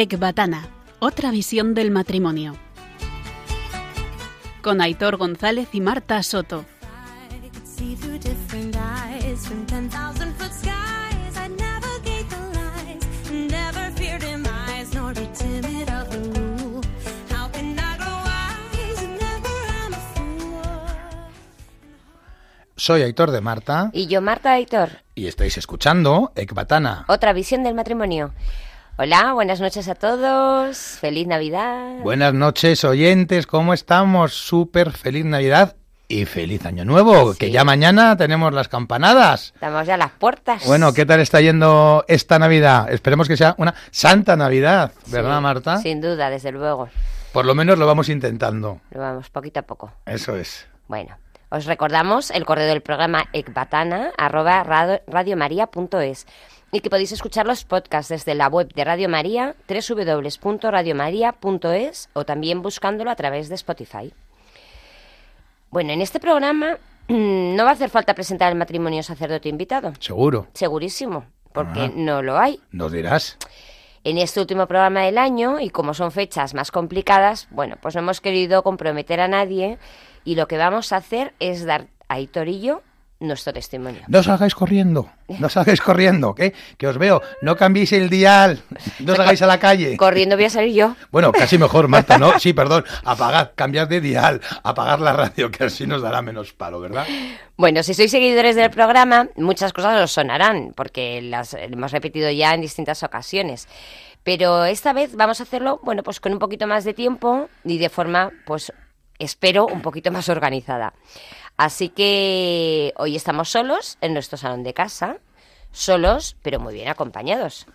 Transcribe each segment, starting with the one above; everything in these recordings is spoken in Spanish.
Ecbatana, otra visión del matrimonio. Con Aitor González y Marta Soto. Soy Aitor de Marta. Y yo, Marta Aitor. Y estáis escuchando Ecbatana. Otra visión del matrimonio. Hola, buenas noches a todos. Feliz Navidad. Buenas noches, oyentes. ¿Cómo estamos? Súper feliz Navidad y feliz Año Nuevo. Que ya mañana tenemos las campanadas. Estamos ya a las puertas. Bueno, ¿qué tal está yendo esta Navidad? Esperemos que sea una santa Navidad, ¿verdad, Marta? Sin duda, desde luego. Por lo menos lo vamos intentando. Lo vamos poquito a poco. Eso es. Bueno. Os recordamos el correo del programa ecbatana@radiomaria.es y que podéis escuchar los podcasts desde la web de Radio María, www.radiomaria.es o también buscándolo a través de Spotify. Bueno, en este programa mm, no va a hacer falta presentar el matrimonio sacerdote invitado. Seguro. Segurísimo, porque no lo hay. Nos dirás. En este último programa del año, y como son fechas más complicadas, bueno, pues no hemos querido comprometer a nadie y lo que vamos a hacer es dar a Hitorillo nuestro testimonio. No salgáis corriendo, no salgáis corriendo, ¿qué? Que os veo, no cambiéis el dial, no salgáis a la calle. Corriendo voy a salir yo. Bueno, casi mejor, Marta, ¿no? Sí, perdón, apagad, cambiad de dial, apagar la radio, que así nos dará menos palo, ¿verdad? Bueno, si sois seguidores del programa, muchas cosas os sonarán, porque las hemos repetido ya en distintas ocasiones. Pero esta vez vamos a hacerlo, bueno, pues con un poquito más de tiempo y de forma, pues espero, un poquito más organizada. Así que hoy estamos solos en nuestro salón de casa, solos, pero muy bien acompañados.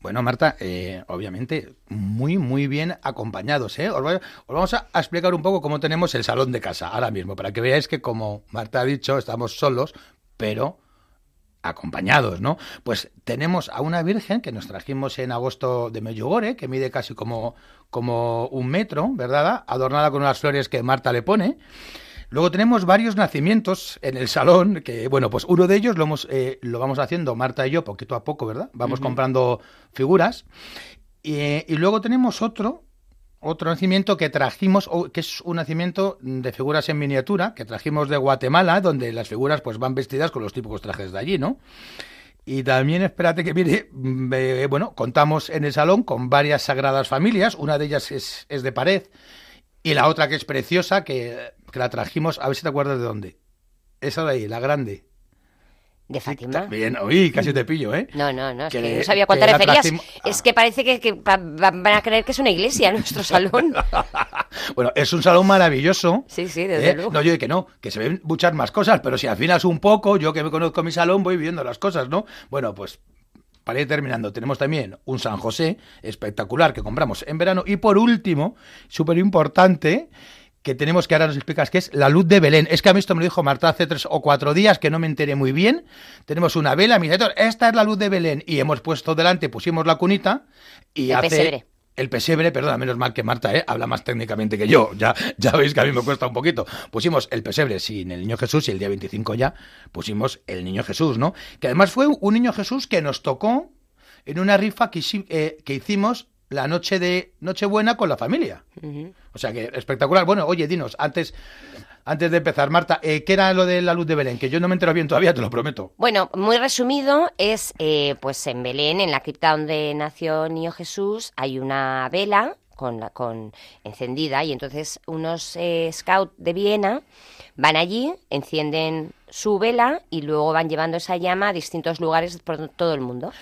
Bueno, Marta, eh, obviamente muy, muy bien acompañados. ¿eh? Os, vamos a, explicar un poco cómo tenemos el salón de casa ahora mismo, para que veáis que, como Marta ha dicho, estamos solos, pero acompañados, ¿no? Pues tenemos a una virgen que nos trajimos en agosto de Medjugorje, que mide casi como, como un metro, ¿verdad? Adornada con unas flores que Marta le pone. Luego tenemos varios nacimientos en el salón, que bueno, pues uno de ellos lo, hemos, eh, lo vamos haciendo Marta y yo poquito a poco, ¿verdad? Vamos comprando figuras. y luego tenemos otro otro nacimiento que trajimos, que es un nacimiento de figuras en miniatura, que trajimos de Guatemala, donde las figuras pues van vestidas con los típicos trajes de allí, ¿no? Y también, espérate que mire, mm, bueno, contamos en el salón con varias sagradas familias, una de ellas es, es de pared, y la otra que es preciosa, que, que la trajimos, a ver si te acuerdas de dónde. Esa de ahí, la grande de Fátima. Bien, uy, casi te pillo, ¿eh? No, no, no, es que, no sabía cuántas referías. Es ah. que parece que, van a creer que es una iglesia nuestro salón. bueno, es un salón maravilloso. Sí, sí, desde ¿eh? luego. No, yo que no, que se ven muchas más cosas, pero si afinas un poco, yo que me conozco mi salón voy viendo las cosas, ¿no? Bueno, pues para ir terminando, tenemos también un San José espectacular que compramos en verano. Y por último, súper importante, que tenemos que ahora nos explicas que es la luz de Belén. Es que a mí esto me lo dijo Marta hace tres o cuatro días que no me enteré muy bien. Tenemos una vela, mi dice, esta es la luz de Belén. Y hemos puesto delante, pusimos la cunita y el hace... Pesebre. El pesebre, perdona, menos mal que Marta ¿eh? habla más técnicamente que yo. Ya, ya veis que a mí me cuesta un poquito. Pusimos el pesebre sin el niño Jesús y el día 25 ya pusimos el niño Jesús, ¿no? Que además fue un niño Jesús que nos tocó en una rifa que, eh, que hicimos la noche de Nochebuena con la familia. O sea que espectacular. Bueno, oye, dinos, antes, antes de empezar, Marta, eh, ¿qué era lo de la luz de Belén? Que yo no me entero bien todavía, te lo prometo. Bueno, muy resumido, es eh, pues en Belén, en la cripta donde nació Niño Jesús, hay una vela con, con encendida y entonces unos eh, scouts de Viena van allí, encienden su vela y luego van llevando esa llama a distintos lugares por todo el mundo.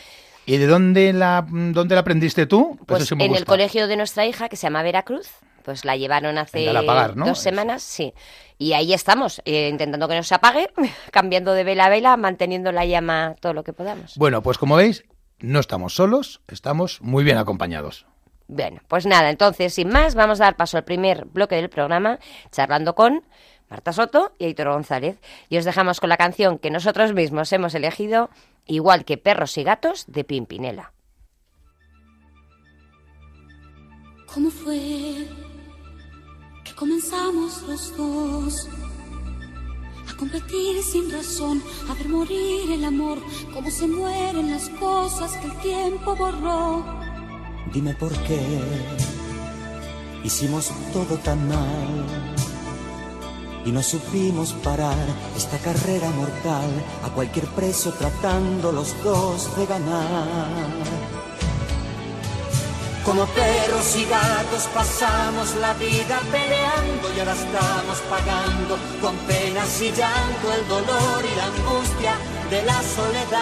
¿Y de dónde la, dónde la aprendiste tú? Pues, pues en el colegio de nuestra hija, que se llama Veracruz. Pues la llevaron hace dos semanas, sí. Y ahí estamos, eh, intentando que no se apague, cambiando de vela a vela, manteniendo la llama todo lo que podamos. Bueno, pues como veis, no estamos solos, estamos muy bien acompañados. Bueno, pues nada, entonces, sin más, vamos a dar paso al primer bloque del programa, charlando con Marta Soto y Héctor González. Y os dejamos con la canción que nosotros mismos hemos elegido, igual que Perros y Gatos, de Pimpinela. ¿Cómo fue comenzamos los dos? A competir sin razón, a ver morir el amor, cómo se mueren las cosas que el tiempo borró Dime por qué hicimos todo tan mal y no supimos parar esta carrera mortal a cualquier precio tratando los dos de ganar. Como perros y gatos pasamos la vida peleando y ahora estamos pagando con penas y llanto el dolor y la angustia de la soledad.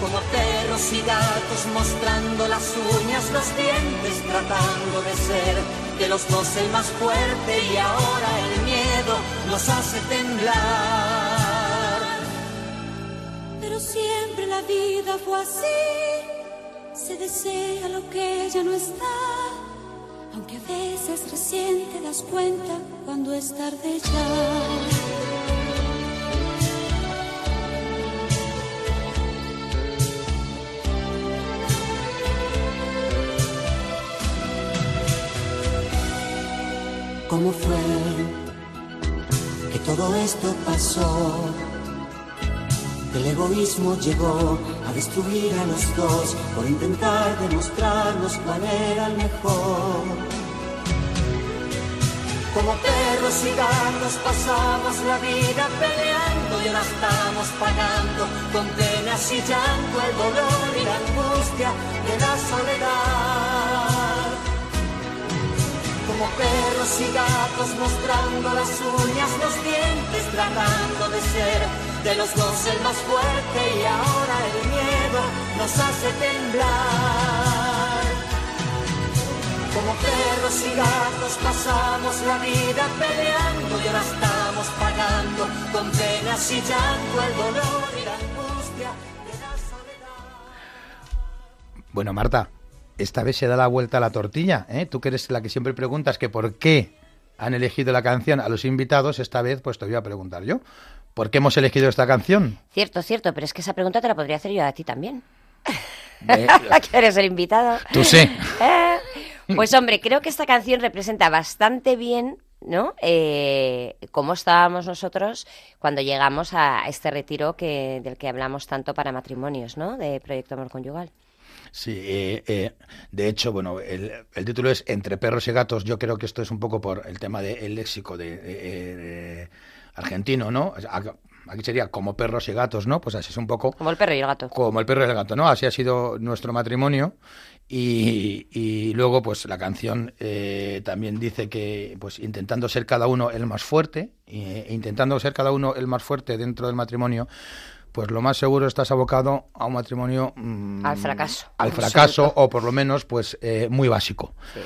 Como perros y gatos mostrando las uñas, los dientes, tratando de ser de los dos el más fuerte y ahora el miedo nos hace temblar. Pero siempre la vida fue así, se desea lo que ya no está, aunque a veces recién te das cuenta cuando es tarde ya. ¿Cómo fue que todo esto pasó? El egoísmo llegó a destruir a los dos por intentar demostrarnos cuál era el mejor. Como perros y gatos pasamos la vida peleando y ahora estamos pagando con penas y llanto el dolor y la angustia de la soledad. Como perros y gatos mostrando las uñas, los dientes, tratando de ser de los dos el más fuerte y ahora el miedo nos hace temblar. Como perros y gatos pasamos la vida peleando y ahora estamos pagando con penas y llanto el dolor y la angustia de la soledad. Bueno, Marta, esta vez se da la vuelta a la tortilla, ¿eh? Tú que eres la que siempre preguntas que por qué han elegido la canción a los invitados, esta vez pues te voy a preguntar yo. ¿Por qué hemos elegido esta canción? Cierto, cierto, pero es que esa pregunta te la podría hacer yo a ti también. Eh, que eres el invitado. Tú sí. Eh, Pues hombre, creo que esta canción representa bastante bien, ¿no? Eh, cómo estábamos nosotros cuando llegamos a este retiro que, del que hablamos tanto para matrimonios, ¿no? De Proyecto Amor Conyugal. Sí, eh, eh, de hecho, bueno, el, el título es Entre perros y gatos. Yo creo que esto es un poco por el tema del léxico de, de- de argentino, ¿no? Aquí sería como perros y gatos, ¿no? Pues así es un poco Como el perro y el gato. como el perro y el gato, ¿no? Así ha sido nuestro matrimonio y, y luego pues la canción eh, también dice que pues intentando ser cada uno el más fuerte e intentando ser cada uno el más fuerte dentro del matrimonio pues lo más seguro estás abocado a un matrimonio mm, Al fracaso. al Absoluto. fracaso o por lo menos pues eh, muy básico Sí.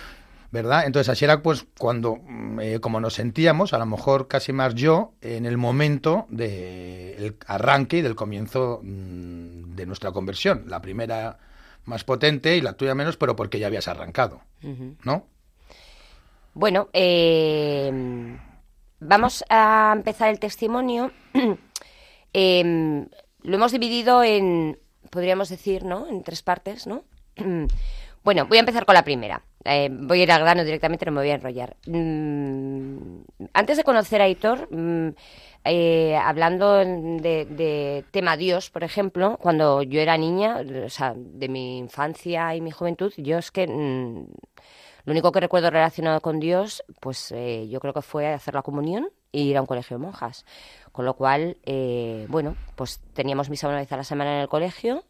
¿verdad? Entonces así era pues cuando, mm, eh, como nos sentíamos, a lo mejor casi más yo, en el momento del arranque y del comienzo mm, de nuestra conversión. La primera más potente y la tuya menos, pero porque ya habías arrancado. ¿no? Bueno, eh, vamos a empezar el testimonio. Eh, lo hemos dividido en, podríamos decir, ¿no? En tres partes, ¿no? Bueno, voy a empezar con la primera. Eh, voy a ir al grano directamente, no me voy a enrollar. Mm, antes de conocer a Aitor, mm, eh, hablando de, de tema Dios, por ejemplo, cuando yo era niña, o sea, de mi infancia y mi juventud, yo es que mm, lo único que recuerdo relacionado con Dios, pues eh, yo creo que fue hacer la comunión y ir a un colegio de monjas. Con lo cual, eh, bueno, pues teníamos misa una vez a la semana en el colegio,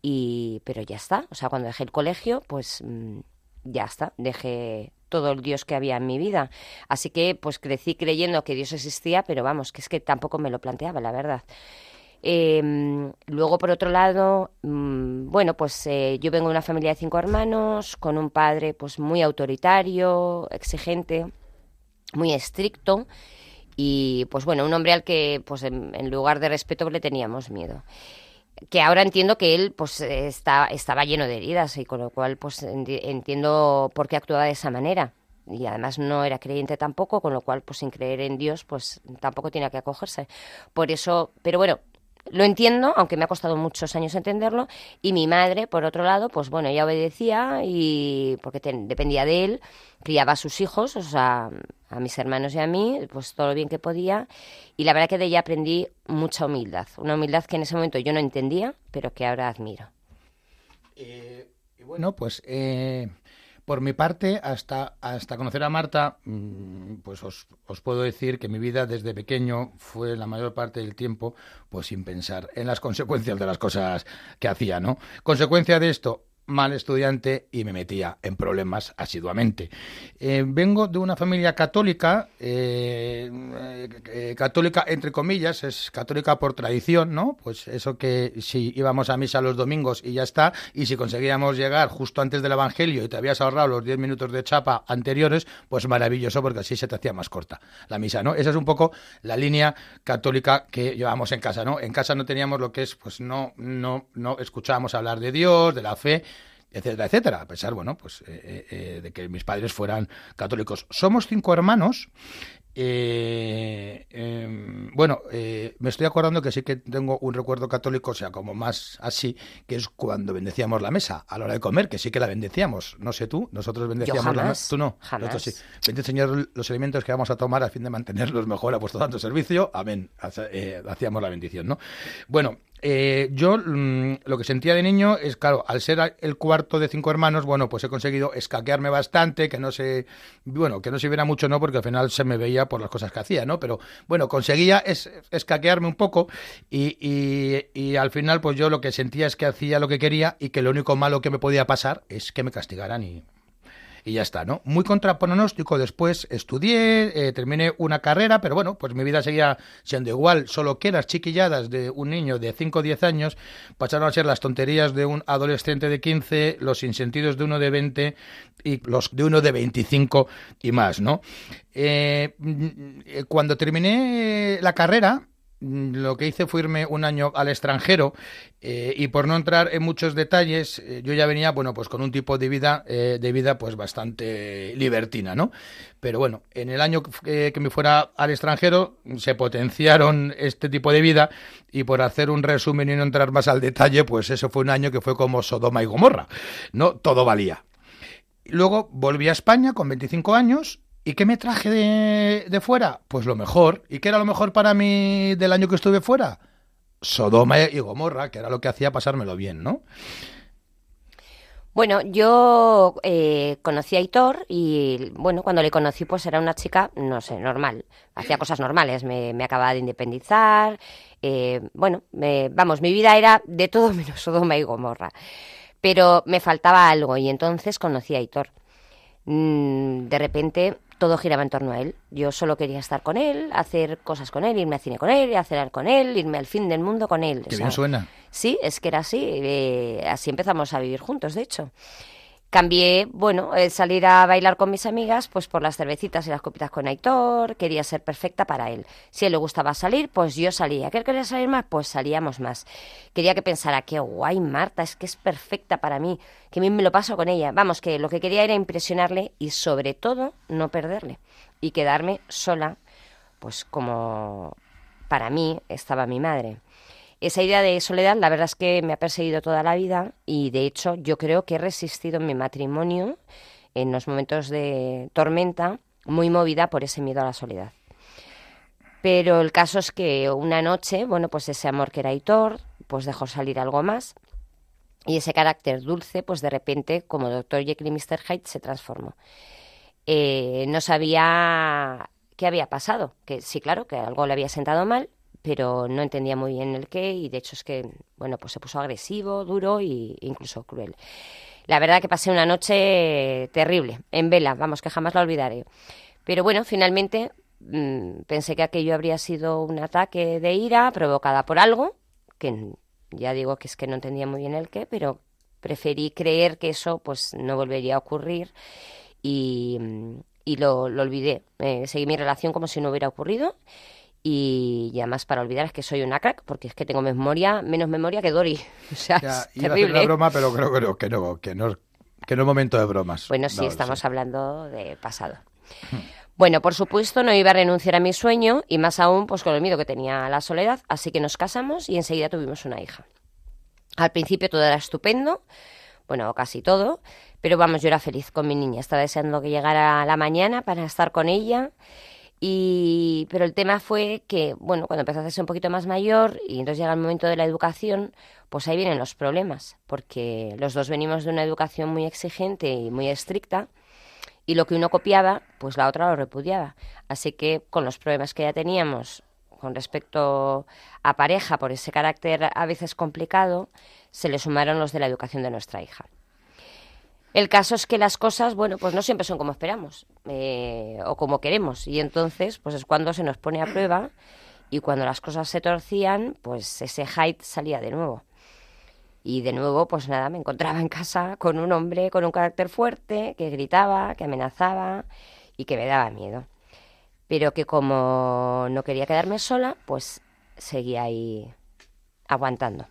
y, pero ya está. O sea, cuando dejé el colegio, pues mm, ya está. Dejé todo el Dios que había en mi vida. Así que, pues crecí creyendo que Dios existía, pero vamos, que es que tampoco me lo planteaba, la verdad. Eh, luego, por otro lado, mm, bueno, pues eh, yo vengo de una familia de cinco hermanos, con un padre pues muy autoritario, exigente, muy estricto y pues bueno, un hombre al que pues en, en lugar de respeto le teníamos miedo. Que ahora entiendo que él pues está, estaba lleno de heridas y con lo cual pues enti- entiendo por qué actuaba de esa manera. Y además no era creyente tampoco, con lo cual pues sin creer en Dios pues tampoco tiene que acogerse. Por eso, pero bueno, lo entiendo, aunque me ha costado muchos años entenderlo. Y mi madre, por otro lado, pues bueno, ella obedecía y porque dependía de él, criaba a sus hijos, o sea, a mis hermanos y a mí, pues todo lo bien que podía. Y la verdad que de ella aprendí mucha humildad, una humildad que en ese momento yo no entendía, pero que ahora admiro. Eh, y bueno, pues eh, por mi parte, hasta, hasta conocer a Marta, mm, pues os, os, puedo decir que mi vida desde pequeño fue la mayor parte del tiempo pues sin pensar en las consecuencias de las cosas que hacía, ¿no? Consecuencia de esto, mal estudiante y me metía en problemas asiduamente. Eh, vengo de una familia católica, eh, eh, católica entre comillas, es católica por tradición, ¿no? Pues eso que si íbamos a misa los domingos y ya está, y si conseguíamos llegar justo antes del Evangelio y te habías ahorrado los 10 minutos de chapa anteriores, pues maravilloso porque así se te hacía más corta la misa, ¿no? Esa es un poco la línea católica que llevamos en casa, ¿no? En casa no teníamos lo que es, pues no, no, no escuchábamos hablar de Dios, de la fe, etcétera, etcétera, a pesar, bueno, pues eh, eh, eh, de que mis padres fueran católicos. Somos cinco hermanos. Eh, eh, bueno, eh, me estoy acordando que sí que tengo un recuerdo católico, o sea, como más así, que es cuando bendecíamos la mesa a la hora de comer, que sí que la bendecíamos. No sé tú, nosotros bendecíamos jamás, la mesa. Tú no, jamás. nosotros sí. Bendito Señor los alimentos que vamos a tomar a fin de mantenerlos mejor a vuestro santo servicio. Amén. Hacíamos la bendición, ¿no? Bueno, eh, yo mmm, lo que sentía de niño es, claro, al ser el cuarto de cinco hermanos, bueno, pues he conseguido escaquearme bastante, que no se, bueno, que no se viera mucho, ¿no? Porque al final se me veía por las cosas que hacía, ¿no? Pero bueno, conseguía es, escaquearme un poco y, y, y, al final, pues yo lo que sentía es que hacía lo que quería y que lo único malo que me podía pasar es que me castigaran y y ya está, ¿no? Muy contrapronóstico, después estudié, eh, terminé una carrera, pero bueno, pues mi vida seguía siendo igual, solo que las chiquilladas de un niño de 5 o 10 años pasaron a ser las tonterías de un adolescente de 15, los insentidos de uno de 20 y los de uno de 25 y más, ¿no? Eh, cuando terminé la carrera, lo que hice fue irme un año al extranjero eh, y por no entrar en muchos detalles eh, yo ya venía bueno pues con un tipo de vida eh, de vida pues bastante libertina no pero bueno en el año que, que me fuera al extranjero se potenciaron este tipo de vida y por hacer un resumen y no entrar más al detalle pues eso fue un año que fue como Sodoma y Gomorra no todo valía. Luego volví a España con 25 años ¿Y qué me traje de, fuera? Pues lo mejor. ¿Y qué era lo mejor para mí del año que estuve fuera? Sodoma y Gomorra, que era lo que hacía pasármelo bien, ¿no? Bueno, yo eh, conocí a Hitor y, bueno, cuando le conocí, pues era una chica, no sé, normal. Hacía cosas normales, me, me acababa de independizar. Eh, bueno, me, vamos, mi vida era de todo menos Sodoma y Gomorra. Pero me faltaba algo y entonces conocí a Hitor. Mm, de repente todo giraba en torno a él. Yo solo quería estar con él, hacer cosas con él, irme al cine con él, ir a cenar con él, irme al fin del mundo con él. Qué o sea, bien suena. Sí, es que era así. Eh, así empezamos a vivir juntos, de hecho. Cambié, bueno, eh, salir a bailar con mis amigas, pues por las cervecitas y las copitas con Aitor, quería ser perfecta para él. Si él le gustaba salir, pues yo salía. ¿Que él quería salir más? Pues salíamos más. Quería que pensara, qué guay Marta, es que es perfecta para mí, que bien me lo paso con ella. Vamos, que lo que quería era impresionarle y sobre todo no perderle y quedarme sola, pues como para mí estaba mi madre. Esa idea de soledad, la verdad es que me ha perseguido toda la vida y de hecho yo creo que he resistido en mi matrimonio en los momentos de tormenta, muy movida por ese miedo a la soledad. Pero el caso es que una noche, bueno, pues ese amor que era Hitor, pues dejó salir algo más y ese carácter dulce, pues de repente, como Dr. Jekyll y Mr. Hyde, se transformó. Eh, no sabía qué había pasado, que sí, claro, que algo le había sentado mal, pero no entendía muy bien el qué y de hecho es que, bueno, pues se puso agresivo, duro e incluso cruel. La verdad que pasé una noche terrible, en vela, vamos, que jamás la olvidaré. Pero bueno, finalmente mmm, pensé que aquello habría sido un ataque de ira provocada por algo, que ya digo que es que no entendía muy bien el qué, pero preferí creer que eso pues no volvería a ocurrir y, y lo, lo olvidé. Eh, seguí mi relación como si no hubiera ocurrido y, y, además para olvidar es que soy una crack porque es que tengo memoria menos memoria que Dory. O sea ya, es iba terrible a hacer una broma pero creo, creo que no que no que no es momento de bromas. Bueno sí no, estamos sí. hablando de pasado. Bueno por supuesto no iba a renunciar a mi sueño y más aún pues con el miedo que tenía a la soledad así que nos casamos y enseguida tuvimos una hija. Al principio todo era estupendo bueno casi todo pero vamos yo era feliz con mi niña. Estaba deseando que llegara la mañana para estar con ella Y, pero el tema fue que, bueno, cuando empezó a hacerse un poquito más mayor y entonces llega el momento de la educación, pues ahí vienen los problemas, porque los dos venimos de una educación muy exigente y muy estricta, y lo que uno copiaba, pues la otra lo repudiaba. Así que con los problemas que ya teníamos con respecto a pareja, por ese carácter a veces complicado, se le sumaron los de la educación de nuestra hija. El caso es que las cosas, bueno, pues no siempre son como esperamos eh, o como queremos. Y entonces, pues es cuando se nos pone a prueba y cuando las cosas se torcían, pues ese height salía de nuevo. Y de nuevo, pues nada, me encontraba en casa con un hombre con un carácter fuerte, que gritaba, que amenazaba y que me daba miedo. Pero que como no quería quedarme sola, pues seguía ahí aguantando.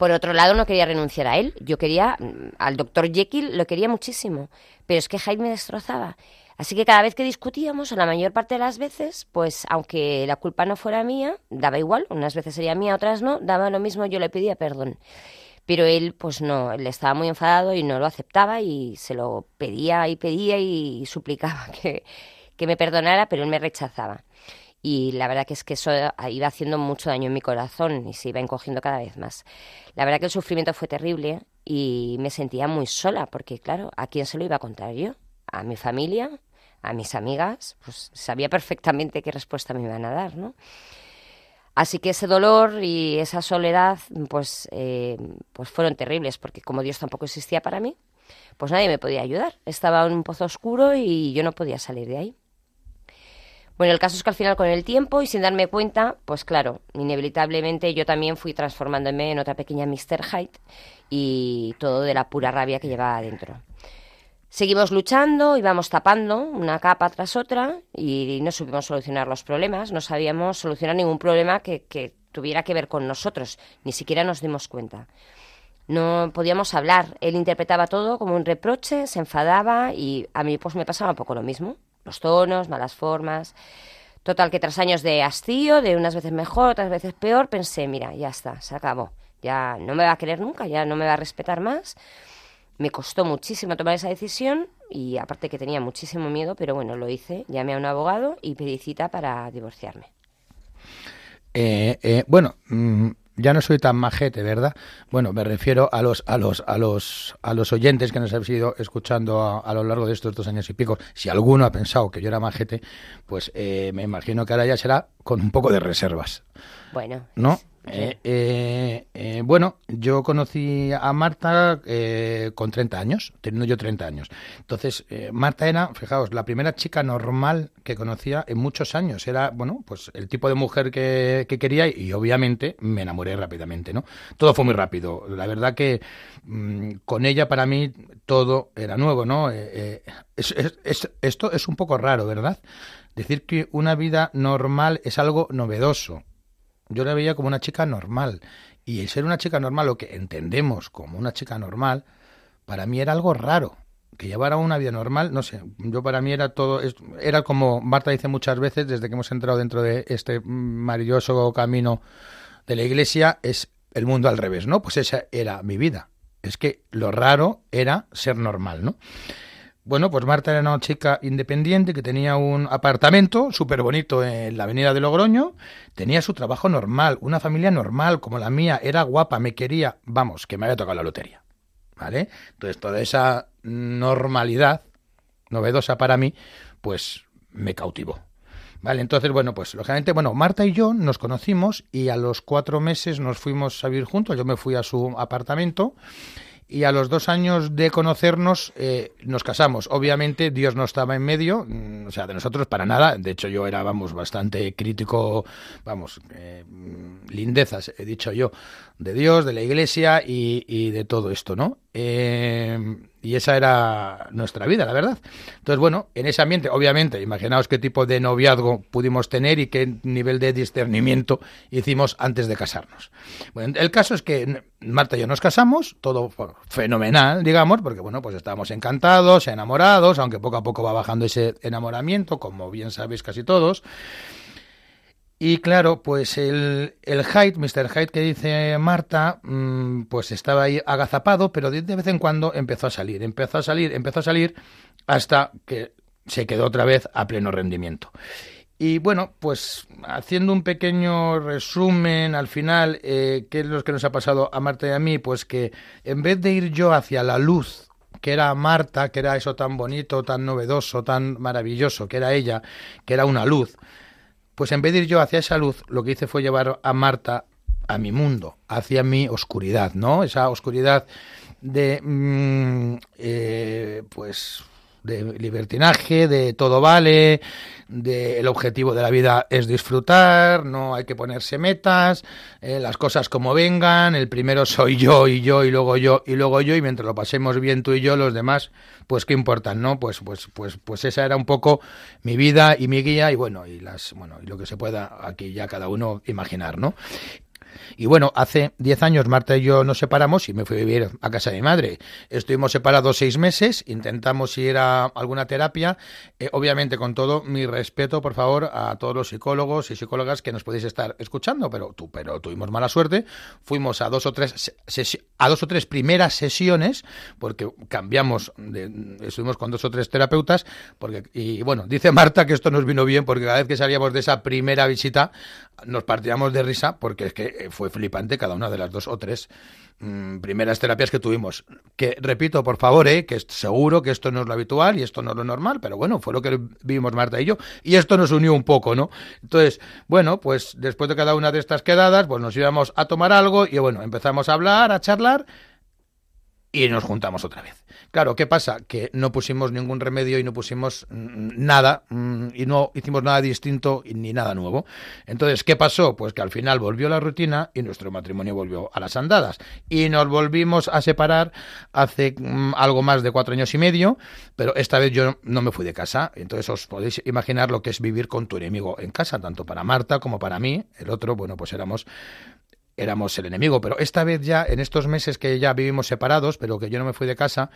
Por otro lado, no quería renunciar a él. Yo quería, mm, al doctor Jekyll lo quería muchísimo, pero es que Hyde me destrozaba. Así que cada vez que discutíamos, o la mayor parte de las veces, pues aunque la culpa no fuera mía, daba igual, unas veces sería mía, otras no, daba lo mismo, yo le pedía perdón. Pero él, pues no, él estaba muy enfadado y no lo aceptaba y se lo pedía y pedía y suplicaba que, que me perdonara, pero él me rechazaba y la verdad que es que eso iba haciendo mucho daño en mi corazón y se iba encogiendo cada vez más. La verdad que el sufrimiento fue terrible y me sentía muy sola porque claro, ¿a quién se lo iba a contar yo? ¿A mi familia? ¿A mis amigas? Pues sabía perfectamente qué respuesta me iban a dar, ¿no? Así que ese dolor y esa soledad pues, eh, pues fueron terribles porque como Dios tampoco existía para mí, pues nadie me podía ayudar. Estaba en un pozo oscuro y yo no podía salir de ahí. Bueno, el caso es que al final con el tiempo y sin darme cuenta, pues claro, inevitablemente yo también fui transformándome en otra pequeña Mr. Hyde y todo de la pura rabia que llevaba adentro. Seguimos luchando, íbamos tapando una capa tras otra y no supimos solucionar los problemas, no sabíamos solucionar ningún problema que, que tuviera que ver con nosotros, ni siquiera nos dimos cuenta. No podíamos hablar, él interpretaba todo como un reproche, se enfadaba y a mí pues me pasaba un poco lo mismo los tonos, malas formas. Total, que tras años de hastío, de unas veces mejor, otras veces peor, pensé, mira, ya está, se acabó. Ya no me va a querer nunca, ya no me va a respetar más. Me costó muchísimo tomar esa decisión y aparte que tenía muchísimo miedo, pero bueno, lo hice. Llamé a un abogado y pedí cita para divorciarme. Eh, eh, bueno, mm, ya no soy tan majete, ¿verdad? Bueno, me refiero a los a los a los a los oyentes que nos habéis ido escuchando a, lo largo de estos dos años y pico. Si alguno ha pensado que yo era majete, pues eh, me imagino que ahora ya será con un poco de reservas. Bueno. ¿No? Eh, eh, eh, bueno, yo conocí a Marta eh, con 30 años, teniendo yo 30 años. Entonces, eh, Marta era, fijaos, la primera chica normal que conocía en muchos años. Era, bueno, pues el tipo de mujer que, que quería y, obviamente me enamoré rápidamente, ¿no? Todo fue muy rápido. La verdad que mmm, con ella para mí todo era nuevo, ¿no? Es, esto es un poco raro, ¿verdad? Decir que una vida normal es algo novedoso yo la veía como una chica normal. Y el ser una chica normal, lo que entendemos como una chica normal, para mí era algo raro. Que llevara una vida normal, no sé, yo para mí era todo, era como Marta dice muchas veces, desde que hemos entrado dentro de este maravilloso camino de la iglesia, es el mundo al revés, ¿no? Pues esa era mi vida. Es que lo raro era ser normal, ¿no? Bueno, pues Marta era una chica independiente que tenía un apartamento súper bonito en la avenida de Logroño, tenía su trabajo normal, una familia normal como la mía, era guapa, me quería, vamos, que me había tocado la lotería. ¿Vale? Entonces toda esa normalidad novedosa para mí, pues me cautivó. Vale, entonces, bueno, pues lógicamente, bueno, Marta y yo nos conocimos y a los cuatro meses nos fuimos a vivir juntos, yo me fui a su apartamento y a los dos años de conocernos eh, nos casamos. Obviamente Dios no estaba en medio, mm, o sea, de nosotros para nada. De hecho yo era, vamos, bastante crítico, vamos, eh, lindezas, he dicho yo, de Dios, de la Iglesia y, y de todo esto, ¿no? Eh, y esa era nuestra vida, la verdad. Entonces, bueno, en ese ambiente, obviamente, imaginaos qué tipo de noviazgo pudimos tener y qué nivel de discernimiento hicimos antes de casarnos. Bueno, el caso es que Marta y yo nos casamos, todo fenomenal, digamos, porque, bueno, pues estábamos encantados, enamorados, aunque poco a poco va bajando ese enamoramiento, como bien sabéis casi todos. Y claro, pues el, el Hyde, Mr. Hyde que dice Marta, mmm, pues estaba ahí agazapado, pero de, de, vez en cuando empezó a salir, empezó a salir, empezó a salir, hasta que se quedó otra vez a pleno rendimiento. Y bueno, pues haciendo un pequeño resumen al final, eh, ¿qué es lo que nos ha pasado a Marta y a mí? Pues que en vez de ir yo hacia la luz, que era Marta, que era eso tan bonito, tan novedoso, tan maravilloso, que era ella, que era una luz, pues en vez de ir yo hacia esa luz, lo que hice fue llevar a Marta a mi mundo, hacia mi oscuridad, ¿no? Esa oscuridad de, mm, eh, pues, de libertinaje, de todo vale, de el objetivo de la vida es disfrutar, no hay que ponerse metas, eh, las cosas como vengan, el primero soy yo y yo y luego yo y luego yo y mientras lo pasemos bien tú y yo los demás, pues qué importan, ¿no? Pues pues pues pues esa era un poco mi vida y mi guía y bueno, y las bueno, y lo que se pueda aquí ya cada uno imaginar, ¿no? Y bueno, hace 10 años Marta y yo nos separamos y me fui a vivir a casa de mi madre. Estuvimos separados seis meses, intentamos ir a alguna terapia, eh, obviamente con todo mi respeto, por favor, a todos los psicólogos y psicólogas que nos podéis estar escuchando, pero, tú, pero tuvimos mala suerte. Fuimos a dos o tres, a dos o tres primeras sesiones, porque cambiamos, de, estuvimos con dos o tres terapeutas, porque, y bueno, dice Marta que esto nos vino bien porque cada vez que salíamos de esa primera visita nos partíamos de risa porque es que fue flipante cada una de las dos o tres mm, primeras terapias que tuvimos. Que repito, por favor, eh, que seguro que esto no es lo habitual y esto no es lo normal, pero bueno, fue lo que vimos Marta y yo y esto nos unió un poco, ¿no? Entonces, bueno, pues después de cada una de estas quedadas, pues nos íbamos a tomar algo y bueno, empezamos a hablar, a charlar y nos juntamos otra vez. Claro, ¿qué pasa? Que no pusimos ningún remedio y no pusimos nada mm, y no hicimos nada distinto ni nada nuevo. Entonces, ¿qué pasó? Pues que al final volvió la rutina y nuestro matrimonio volvió a las andadas. Y nos volvimos a separar hace mm, algo más de cuatro años y medio, pero esta vez yo no me fui de casa. Entonces os podéis imaginar lo que es vivir con tu enemigo en casa, tanto para Marta como para mí. El otro, bueno, pues éramos éramos el enemigo. Pero esta vez ya, en estos meses que ya vivimos separados, pero que yo no me fui de casa,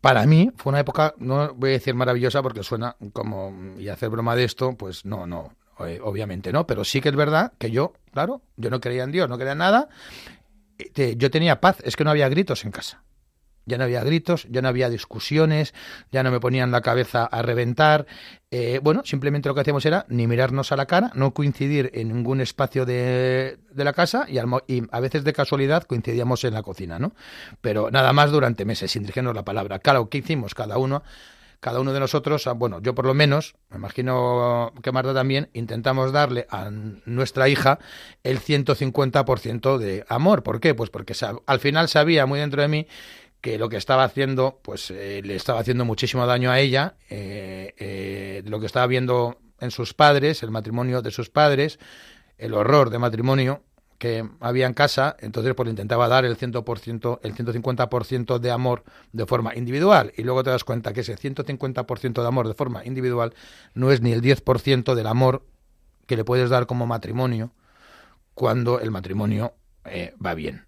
para mí fue una época, no voy a decir maravillosa porque suena como, y hacer broma de esto, pues no, no, eh, obviamente no, pero sí que es verdad que yo, claro, yo no creía en Dios, no creía en nada, yo tenía paz, es que no había gritos en casa ya no había gritos, ya no había discusiones, ya no me ponían la cabeza a reventar. Eh, bueno, simplemente lo que hacíamos era ni mirarnos a la cara, no coincidir en ningún espacio de, de la casa y, y, a veces de casualidad coincidíamos en la cocina, ¿no? Pero nada más durante meses, sin dirigirnos la palabra. Claro, ¿qué hicimos? Cada uno cada uno de nosotros, ah, bueno, yo por lo menos, me imagino que Marta también, intentamos darle a nuestra hija el 150% de amor. ¿Por qué? Pues porque al final sabía muy dentro de mí que lo que estaba haciendo, pues eh, le estaba haciendo muchísimo daño a ella, eh, eh, lo que estaba viendo en sus padres, el matrimonio de sus padres, el horror de matrimonio que había en casa, entonces pues intentaba dar el 100%, el 150% de amor de forma individual y luego te das cuenta que ese 150% de amor de forma individual no es ni el 10% del amor que le puedes dar como matrimonio cuando el matrimonio va bien.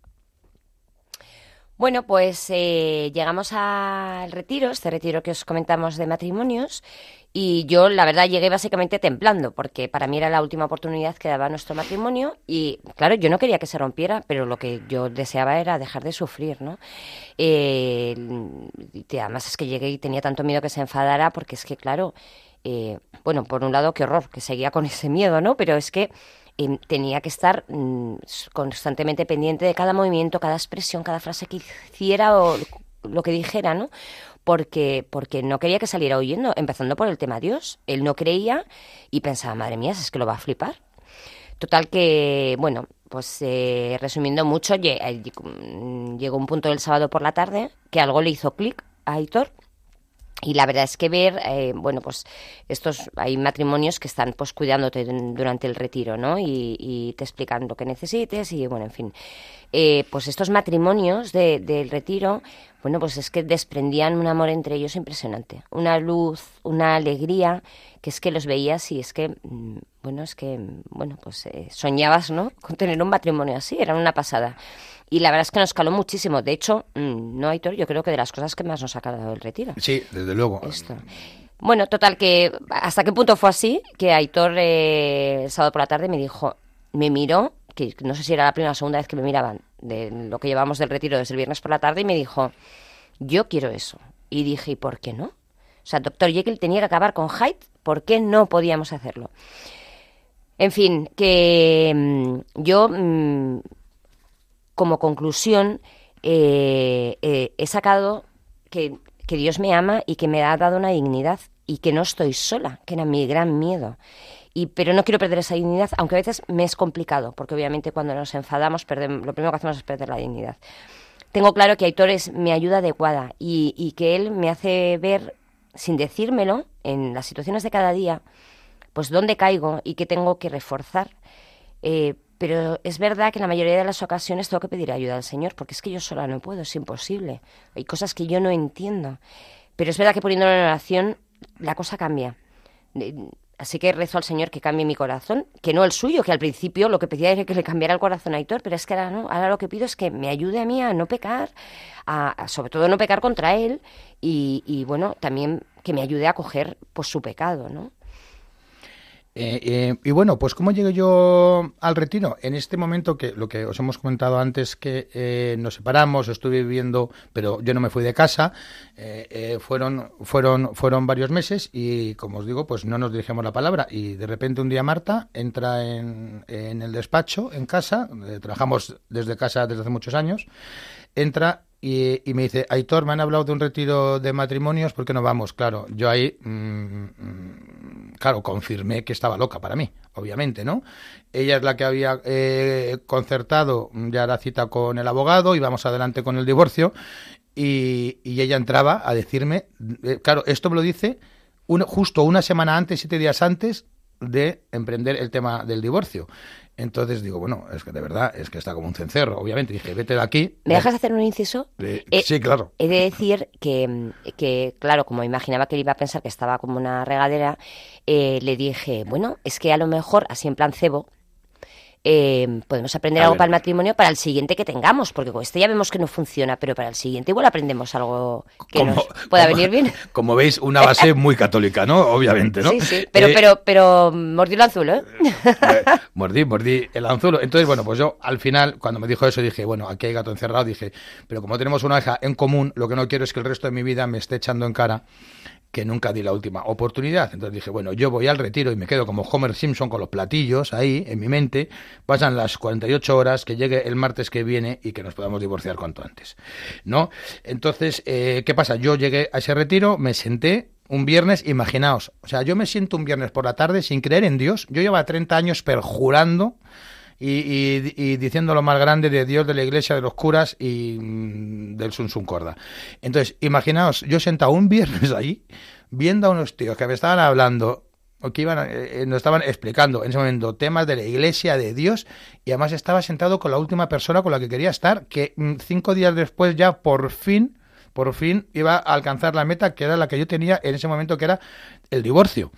Bueno, pues eh, llegamos al retiro, este retiro que os comentamos de matrimonios, y yo la verdad llegué básicamente templando, porque para mí era la última oportunidad que daba nuestro matrimonio, y claro, yo no quería que se rompiera, pero lo que yo deseaba era dejar de sufrir, ¿no? Eh, además es que llegué y tenía tanto miedo que se enfadara, porque es que claro, eh, bueno, por un lado, qué horror, que seguía con ese miedo, ¿no? Pero es que tenía que estar mm, constantemente pendiente de cada movimiento, cada expresión, cada frase que hiciera o lo que dijera, ¿no? Porque, porque no quería que saliera oyendo, empezando por el tema Dios. Él no creía y pensaba, madre mía, es que lo va a flipar. Total que, bueno, pues eh, resumiendo mucho, eh, llegó un punto del sábado por la tarde que algo le hizo clic a Aitor y la verdad es que ver, eh, bueno, pues estos hay matrimonios que están pues cuidándote durante el retiro, ¿no? Y, te explican lo que necesites y bueno, en fin. Eh, pues estos matrimonios del retiro, bueno, pues es que desprendían un amor entre ellos impresionante, una luz, una alegría, que es que los veías y es que, mm, bueno, es que, bueno, pues eh, soñabas, ¿no? Con tener un matrimonio así, era una pasada. Y la verdad es que nos caló muchísimo. De hecho, mm, no, Aitor, yo creo que de las cosas que más nos ha calado el retiro. Sí, desde luego. Bueno, total, que hasta qué punto fue así que Aitor eh, el sábado por la tarde me dijo, me miró, que no sé si era la primera o segunda vez que me miraban de lo que llevamos del retiro desde el viernes por la tarde, y me dijo, yo quiero eso. Y dije, ¿y por qué no? O sea, Doctor Jekyll tenía que acabar con Hyde, ¿por qué no podíamos hacerlo? En fin, que mm, yo, mm, como conclusión, eh, eh, he sacado que, Dios me ama y que me ha dado una dignidad y que no estoy sola, que era mi gran miedo. Y, pero no quiero perder esa dignidad, aunque a veces me es complicado, porque obviamente cuando nos enfadamos perdemos, lo primero que hacemos es perder la dignidad. Tengo claro que Aitor es mi ayuda adecuada y, y que él me hace ver, sin decírmelo, en las situaciones de cada día, pues dónde caigo y qué tengo que reforzar. Eh, pero es verdad que en la mayoría de las ocasiones tengo que pedir ayuda al Señor, porque es que yo sola no puedo, es imposible. Hay cosas que yo no entiendo. Pero es verdad que poniéndolo en oración, la cosa cambia. Así que rezo al Señor que cambie mi corazón, que no el suyo, que al principio lo que pedía era que le cambiara el corazón a Aitor, pero es que ahora no, ahora lo que pido es que me ayude a mí a no pecar, a, sobre todo no pecar contra él y, y, bueno, también que me ayude a coger pues su pecado, ¿no? Eh, eh, y bueno, pues ¿cómo llegué yo al retiro? En este momento que lo que os hemos comentado antes que eh, nos separamos, estuve viviendo, pero yo no me fui de casa, fueron, fueron, fueron varios meses y como os digo, pues no nos dirigimos la palabra y de repente un día Marta entra en, en el despacho, en casa, trabajamos desde casa desde hace muchos años, entra y, me dice, Aitor, me han hablado de un retiro de matrimonios, ¿por qué no vamos? Claro, yo ahí, mm, mm, claro, confirmé que estaba loca para mí, obviamente, ¿no? Ella es la que había eh, concertado ya la cita con el abogado, íbamos adelante con el divorcio, y, ella entraba a decirme, eh, claro, esto me lo dice justo una semana antes, siete días antes de emprender el tema del divorcio. Entonces digo, bueno, es que de verdad, es que está como un cencerro. Obviamente dije, vete de aquí. ¿Me dejas hacer un inciso? Eh, sí, claro. He de decir que, que, claro, como imaginaba que él iba a pensar que estaba como una regadera, eh, le dije, bueno, es que a lo mejor, así en plan cebo, eh, podemos aprender algo para el matrimonio para el siguiente que tengamos, porque con este ya vemos que no funciona, pero para el siguiente igual aprendemos algo que nos pueda venir bien. Como veis, una base muy católica, ¿no? Obviamente, ¿no? Sí, sí, pero, eh, pero, pero mordí el anzuelo, ¿eh? ¿eh? mordí, mordí el anzuelo. Entonces, bueno, pues yo al final, cuando me dijo eso, dije, bueno, aquí hay gato encerrado, dije, pero como tenemos una hija en común, lo que no quiero es que el resto de mi vida me esté echando en cara que nunca di la última oportunidad. Entonces dije, bueno, yo voy al retiro y me quedo como Homer Simpson con los platillos ahí en mi mente. Pasan las 48 horas, que llegue el martes que viene y que nos podamos divorciar cuanto antes. ¿No? Entonces, eh, ¿qué pasa? Yo llegué a ese retiro, me senté, un viernes, imaginaos, o sea, yo me siento un viernes por la tarde sin creer en Dios. Yo llevaba 30 años perjurando y, diciendo lo más grande de Dios, de la iglesia, de los curas y mm, del Sun Sun Corda. Entonces, imaginaos, yo sentado un viernes ahí, viendo a unos tíos que me estaban hablando o que iban, eh, eh, nos estaban explicando en ese momento temas de la iglesia, de Dios, y además estaba sentado con la última persona con la que quería estar, que mm, cinco días después ya por fin, por fin iba a alcanzar la meta que era la que yo tenía en ese momento, que era el divorcio.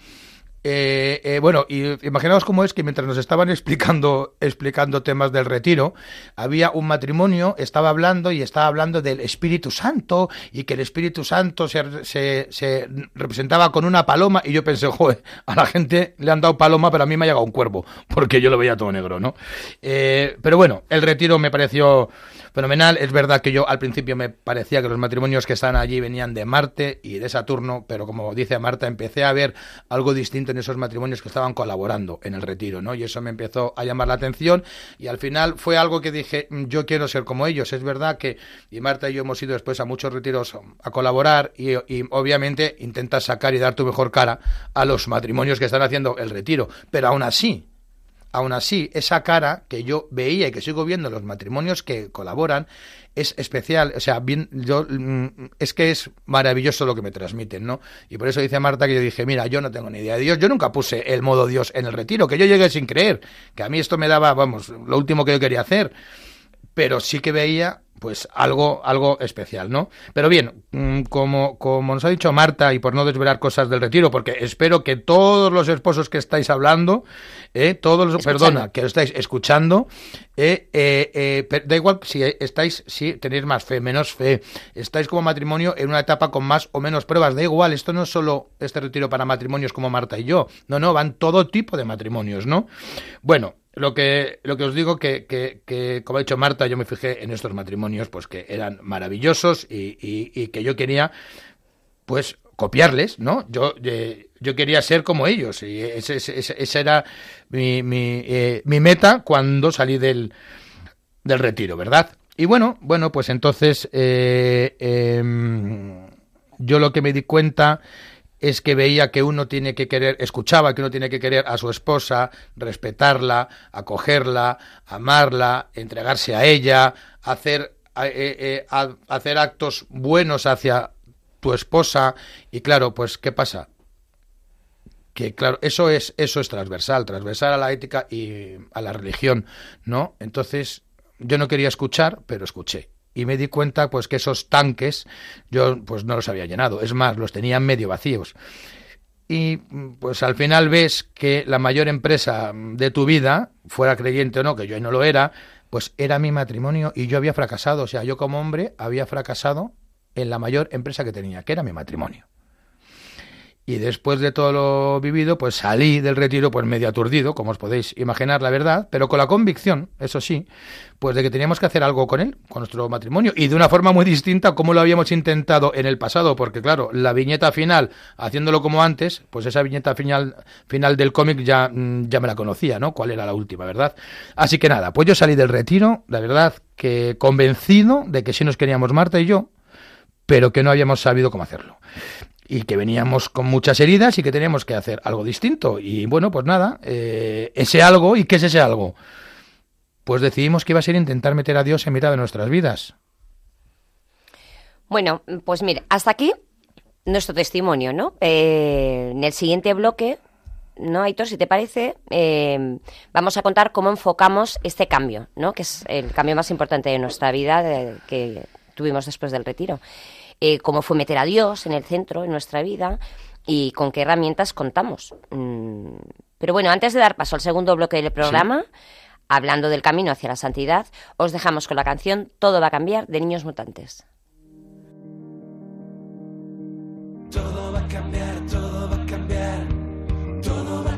Eh, eh, bueno, y imaginaos cómo es que mientras nos estaban explicando, explicando temas del retiro, había un matrimonio, estaba hablando y estaba hablando del Espíritu Santo y que el Espíritu Santo se, se, representaba con una paloma y yo pensé, joder, a la gente le han dado paloma, pero a mí me ha llegado un cuervo, porque yo lo veía todo negro, ¿no? Eh, pero bueno, el retiro me pareció fenomenal. Es verdad que yo al principio me parecía que los matrimonios que estaban allí venían de Marte y de Saturno, pero como dice Marta, empecé a ver algo distinto en esos matrimonios que estaban colaborando en el retiro, ¿no? Y eso me empezó a llamar la atención y al final fue algo que dije, mm, yo quiero ser como ellos. Es verdad que y Marta y yo hemos ido después a muchos retiros a colaborar y, y obviamente intentas sacar y dar tu mejor cara a los matrimonios que están haciendo el retiro, pero aún así Aún así, esa cara que yo veía y que sigo viendo en los matrimonios que colaboran es especial, o sea, bien, yo mm, es que es maravilloso lo que me transmiten, ¿no? Y por eso dice Marta que yo dije, mira, yo no tengo ni idea de Dios, yo nunca puse el modo Dios en el retiro, que yo llegué sin creer, que a mí esto me daba, vamos, lo último que yo quería hacer, pero sí que veía pues algo, algo especial, ¿no? Pero bien, mm, como, como nos ha dicho Marta, y por no desvelar cosas del retiro, porque espero que todos los esposos que estáis hablando, eh, todos los, perdona, que lo estáis escuchando, eh, eh, eh da igual si estáis, si tenéis más fe, menos fe, estáis como matrimonio en una etapa con más o menos pruebas, da igual, esto no es solo este retiro para matrimonios como Marta y yo, no, no, van todo tipo de matrimonios, ¿no? Bueno, lo que, lo que os digo que, que, que, como ha dicho Marta, yo me fijé en estos matrimonios, pues que eran maravillosos y, y, que yo quería, pues, copiarles, ¿no? Yo, eh, yo quería ser como ellos y esa ese, era mi, mi, eh, mi, meta cuando salí del, del retiro, ¿verdad? Y bueno, bueno, pues entonces eh, em, yo lo que me di cuenta es que veía que uno tiene que querer, escuchaba que uno tiene que querer a su esposa, respetarla, acogerla, amarla, entregarse a ella, hacer, eh, hacer actos buenos hacia tu esposa y claro, pues ¿qué pasa? Que claro, eso es eso es transversal, transversal a la ética y a la religión, ¿no? Entonces, yo no quería escuchar, pero escuché y me di cuenta pues que esos tanques yo pues no los había llenado, es más, los tenía medio vacíos. Y pues al final ves que la mayor empresa de tu vida, fuera creyente o no, que yo no lo era, pues era mi matrimonio y yo había fracasado, o sea, yo como hombre había fracasado en la mayor empresa que tenía, que era mi matrimonio. Y después de todo lo vivido, pues salí del retiro pues medio aturdido, como os podéis imaginar la verdad, pero con la convicción, eso sí, pues de que teníamos que hacer algo con él, con nuestro matrimonio, y de una forma muy distinta a como lo habíamos intentado en el pasado, porque claro, la viñeta final, haciéndolo como antes, pues esa viñeta final, final del cómic ya, mm, ya me la conocía, ¿no? ¿Cuál era la última, verdad? Así que nada, pues yo salí del retiro, la verdad que convencido de que sí nos queríamos Marta y yo, pero que no habíamos sabido cómo hacerlo. Y que veníamos con muchas heridas y que teníamos que hacer algo distinto. Y bueno, pues nada, eh, ese algo, ¿y qué es ese algo? Pues decidimos que iba a ser intentar meter a Dios en mitad de nuestras vidas. Bueno, pues mire, hasta aquí nuestro testimonio, ¿no? Eh, en el siguiente bloque, ¿no, Aitor? Si te parece, eh, vamos a contar cómo enfocamos este cambio, ¿no? Que es el cambio más importante de nuestra vida, que tuvimos después del retiro. Eh, cómo fue meter a Dios en el centro, en nuestra vida, y con qué herramientas contamos. Mm, pero bueno, antes de dar paso al segundo bloque del programa, hablando del camino hacia la santidad, os dejamos con la canción Todo va a cambiar de Niños Mutantes. Todo va a cambiar, todo va a cambiar, todo va a cambiar,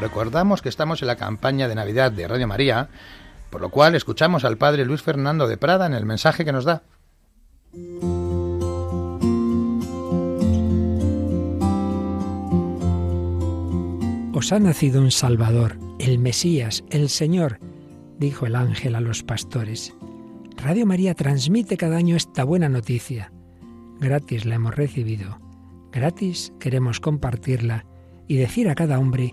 recordamos que estamos en la campaña de Navidad de Radio María, por lo cual escuchamos al padre Luis Fernando de Prada en el mensaje que nos da. Os ha nacido un Salvador, el Mesías, el Señor, dijo el ángel a los pastores. Radio María transmite cada año esta buena noticia. Gratis la hemos recibido, gratis queremos compartirla y decir a cada hombre,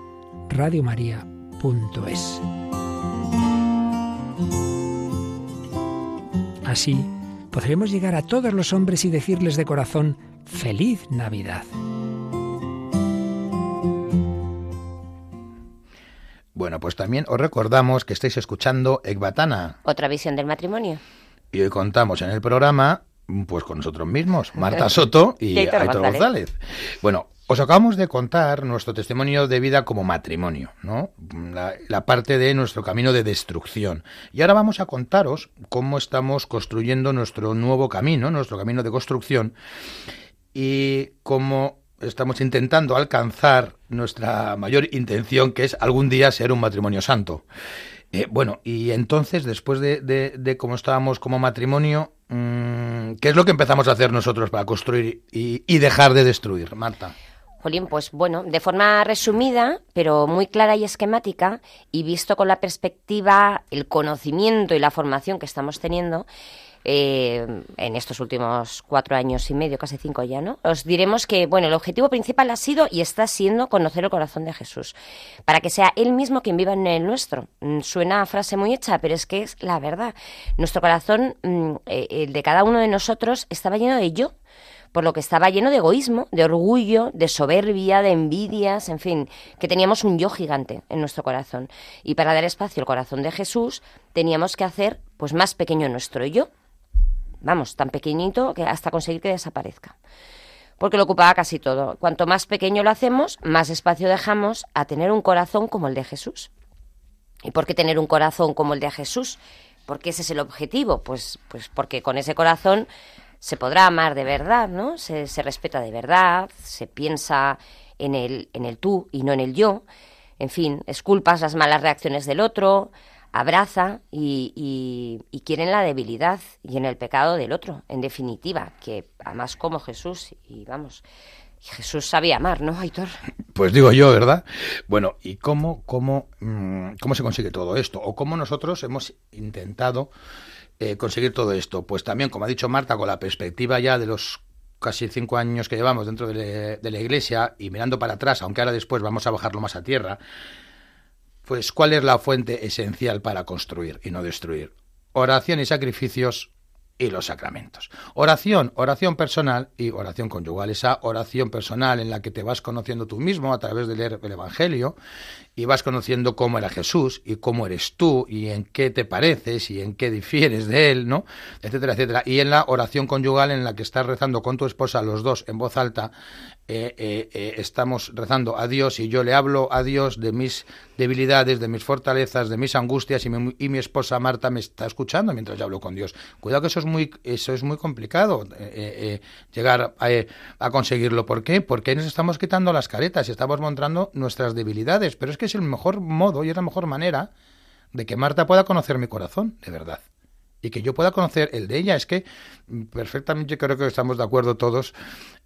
radiomaria.es. Así podremos llegar a todos los hombres y decirles de corazón, feliz Navidad. Bueno, pues también os recordamos que estáis escuchando Ecbatana Otra visión del matrimonio. y hoy contamos en el programa pues con nosotros mismos, Marta Soto y Aitor Aitor González. González. Bueno, os acabamos de contar nuestro testimonio de vida como matrimonio, ¿no? La, parte de nuestro camino de destrucción. Y ahora vamos a contaros cómo estamos construyendo nuestro nuevo camino, nuestro camino de construcción, y cómo estamos intentando alcanzar nuestra mayor intención, que es algún día ser un matrimonio santo. Eh, bueno, y entonces, después de, de, cómo estábamos como matrimonio, mm, ¿qué es lo que empezamos a hacer nosotros para construir y, y dejar de destruir, Marta? Jolín, pues bueno, de forma resumida, pero muy clara y esquemática, y visto con la perspectiva, el conocimiento y la formación que estamos teniendo, eh, en estos últimos cuatro años y medio, casi cinco ya, ¿no? Os diremos que, bueno, el objetivo principal ha sido y está siendo conocer el corazón de Jesús, para que sea Él mismo quien viva en el nuestro. Mm, suena a frase muy hecha, pero es que es la verdad. Nuestro corazón, mm, eh, el de cada uno de nosotros, estaba lleno de yo, por lo que estaba lleno de egoísmo, de orgullo, de soberbia, de envidias, en fin, que teníamos un yo gigante en nuestro corazón. Y para dar espacio al corazón de Jesús, teníamos que hacer pues más pequeño nuestro yo. Vamos, tan pequeñito que hasta conseguir que desaparezca. Porque lo ocupaba casi todo. Cuanto más pequeño lo hacemos, más espacio dejamos a tener un corazón como el de Jesús. ¿Y por qué tener un corazón como el de Jesús? Porque ese es el objetivo. Pues, pues porque con ese corazón se podrá amar de verdad, ¿no? Se, respeta de verdad, se piensa en el, en el tú y no en el yo. En fin, esculpas las malas reacciones del otro, abraza y, y, y quiere en la debilidad y en el pecado del otro, en definitiva, que amas como Jesús y vamos. Jesús sabía amar, ¿no, Aitor? Pues digo yo, ¿verdad? Bueno, ¿y cómo, cómo, mm, cómo se consigue todo esto? ¿O cómo nosotros hemos intentado eh, conseguir todo esto? Pues también, como ha dicho Marta, con la perspectiva ya de los casi cinco años que llevamos dentro de, la iglesia y mirando para atrás, aunque ahora después vamos a bajarlo más a tierra, pues ¿cuál es la fuente esencial para construir y no destruir? Oración y sacrificios y los sacramentos. Oración, oración personal y oración conyugal. Esa oración personal en la que te vas conociendo tú mismo a través de leer el Evangelio y vas conociendo cómo era Jesús y cómo eres tú y en qué te pareces y en qué difieres de él, ¿no? etcétera, etcétera. Y en la oración conyugal en la que estás rezando con tu esposa los dos en voz alta, eh, eh, eh, estamos rezando a Dios y yo le hablo a Dios de mis debilidades, de mis fortalezas, de mis angustias y mi, esposa Marta me está escuchando mientras yo hablo con Dios. Cuidado que eso es muy, eso es muy complicado llegar a, a conseguirlo. ¿Por qué? Porque nos estamos quitando las caretas y estamos mostrando nuestras debilidades, pero es que es el mejor modo y es la mejor manera de que Marta pueda conocer mi corazón, de verdad. Y que yo pueda conocer el de ella. Es que mm, perfectamente creo que estamos de acuerdo todos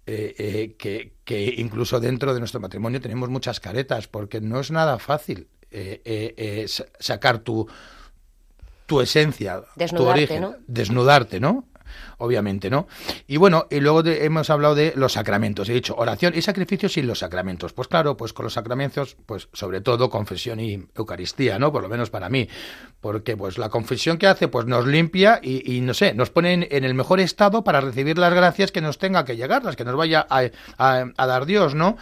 eh, eh, que, que, incluso dentro de nuestro matrimonio tenemos muchas caretas, porque no es nada fácil eh, sacar tu, tu esencia, tu origen, desnudarte, ¿no? Obviamente, ¿no? Y bueno, y luego hemos hablado de los sacramentos. He dicho oración y sacrificios sin los sacramentos. Pues claro, pues con los sacramentos, pues sobre todo confesión y Eucaristía, ¿no? Por lo menos para mí. Porque pues la confesión que hace, pues nos limpia y, no sé, nos pone en, el mejor estado para recibir las gracias que nos tenga que llegar, las que nos vaya a dar Dios, ¿no?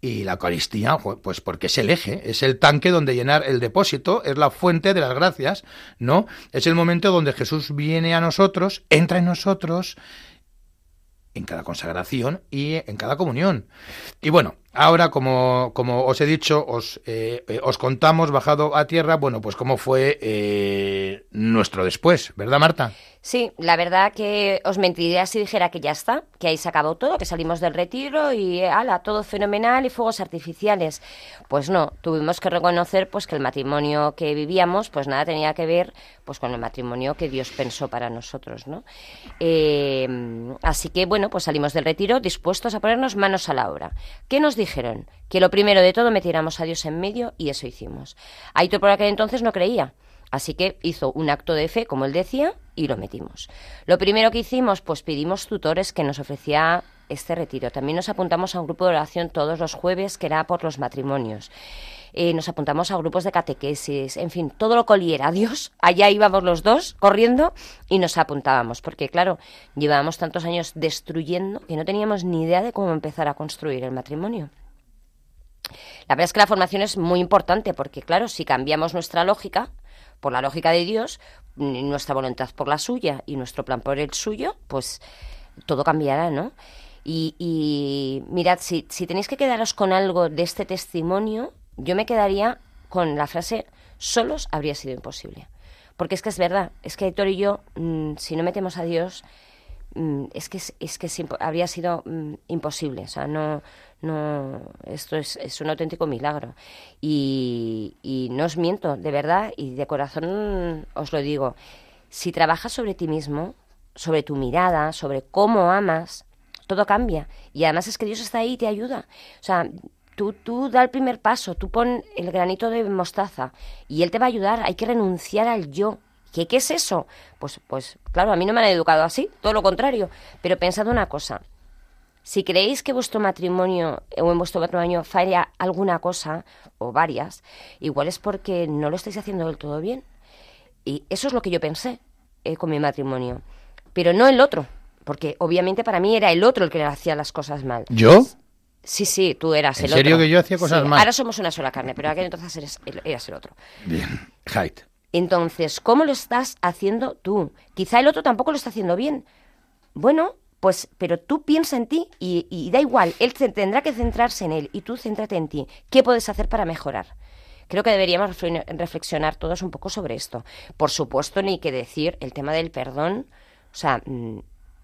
Y la Eucaristía, pues porque es el eje, es el tanque donde llenar el depósito, es la fuente de las gracias, ¿no? Es el momento donde Jesús viene a nosotros, entra en nosotros, en cada consagración y en cada comunión. Y bueno, ahora, como, como os he dicho, os, eh, eh, os contamos, bajado a tierra, bueno, pues cómo fue eh, nuestro después, ¿verdad, Marta? Sí, la verdad que os mentiría si dijera que ya está, que ahí se acabó todo, que salimos del retiro y ala, todo fenomenal y fuegos artificiales. Pues no, tuvimos que reconocer pues que el matrimonio que vivíamos pues nada tenía que ver pues con el matrimonio que Dios pensó para nosotros, ¿no? Así que bueno, pues salimos del retiro dispuestos a ponernos manos a la obra. ¿Qué nos dijeron? Que lo primero de todo metiéramos a Dios en medio y eso hicimos. Aitor por aquel entonces no creía. Así que hizo un acto de fe, como él decía, y lo metimos. Lo primero que hicimos, pues pedimos tutores que nos ofrecía este retiro. También nos apuntamos a un grupo de oración todos los jueves que era por los matrimonios. Eh, nos apuntamos a grupos de catequesis, en fin, todo lo coliera Dios. Allá íbamos los dos corriendo y nos apuntábamos, porque claro, llevábamos tantos años destruyendo que no teníamos ni idea de cómo empezar a construir el matrimonio. La verdad es que la formación es muy importante porque, claro, si cambiamos nuestra lógica, por la lógica de Dios, nuestra voluntad por la suya y nuestro plan por el suyo, pues todo cambiará, ¿no? Y, y mirad, si, si tenéis que quedaros con algo de este testimonio, yo me quedaría con la frase, solos habría sido imposible. Porque es que es verdad, es que Héctor y yo, mm, si no metemos a Dios, mm, es que, es, que habría sido mm, imposible. O sea, no, no, esto es, es un auténtico milagro. Y, y, no os miento, de verdad, y de corazón os lo digo. Si trabajas sobre ti mismo, sobre tu mirada, sobre cómo amas, todo cambia. Y además es que Dios está ahí y te ayuda. O sea, Tú, tú da el primer paso, tú pon el granito de mostaza y él te va a ayudar. Hay que renunciar al yo. ¿Qué, ¿Qué es eso? Pues, pues claro, a mí no me han educado así, todo lo contrario. Pero pensad una cosa, si creéis que vuestro matrimonio o en vuestro matrimonio falla alguna cosa o varias, igual es porque no lo estáis haciendo del todo bien. Y eso es lo que yo pensé eh, con mi matrimonio. Pero no el otro, porque obviamente para mí era el otro el que hacía las cosas mal. ¿Yo? Sí, sí, tú eras el otro. ¿En serio que yo hacía cosas sí? Ahora somos una sola carne, pero aquel entonces eres, eras el otro. Bien, Height. Entonces, ¿cómo lo estás haciendo tú? Quizá el otro tampoco lo está haciendo bien. Bueno, pues, pero tú piensa en ti y, y da igual, él tendrá que centrarse en él y tú céntrate en ti. ¿Qué puedes hacer para mejorar? Creo que deberíamos reflexionar todos un poco sobre esto. Por supuesto, ni que decir el tema del perdón. O sea, mm,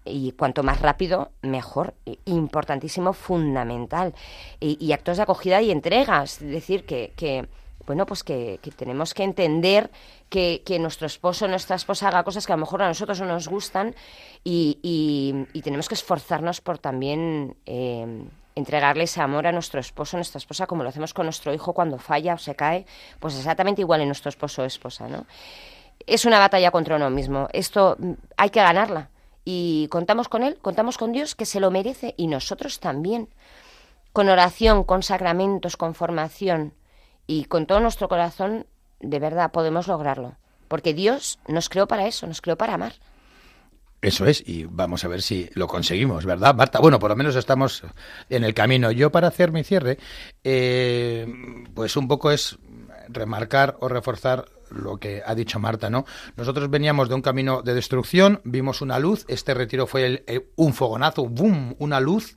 y cuanto más rápido, mejor. Importantísimo, fundamental. Y, actos de acogida y entregas. Es decir, que, que bueno, pues que, tenemos que entender que, nuestro esposo o nuestra esposa haga cosas que a lo mejor a nosotros no nos gustan y, tenemos que esforzarnos por también eh, entregarle ese amor a nuestro esposo nuestra esposa como lo hacemos con nuestro hijo cuando falla o se cae, pues exactamente igual en nuestro esposo o esposa, ¿no? Es una batalla contra uno mismo. Esto mm, hay que ganarla y contamos con Él, contamos con Dios que se lo merece y nosotros también. Con oración, con sacramentos, con formación y con todo nuestro corazón, de verdad podemos lograrlo. Porque Dios nos creó para eso, nos creó para amar. Eso es, y vamos a ver si lo conseguimos, ¿verdad, Marta? Bueno, por lo menos estamos en el camino. Yo para hacer mi cierre, eh, pues un poco es remarcar o reforzar lo que ha dicho Marta, ¿no? Nosotros veníamos de un camino de destrucción, vimos una luz, este retiro fue un fogonazo, boom, una luz,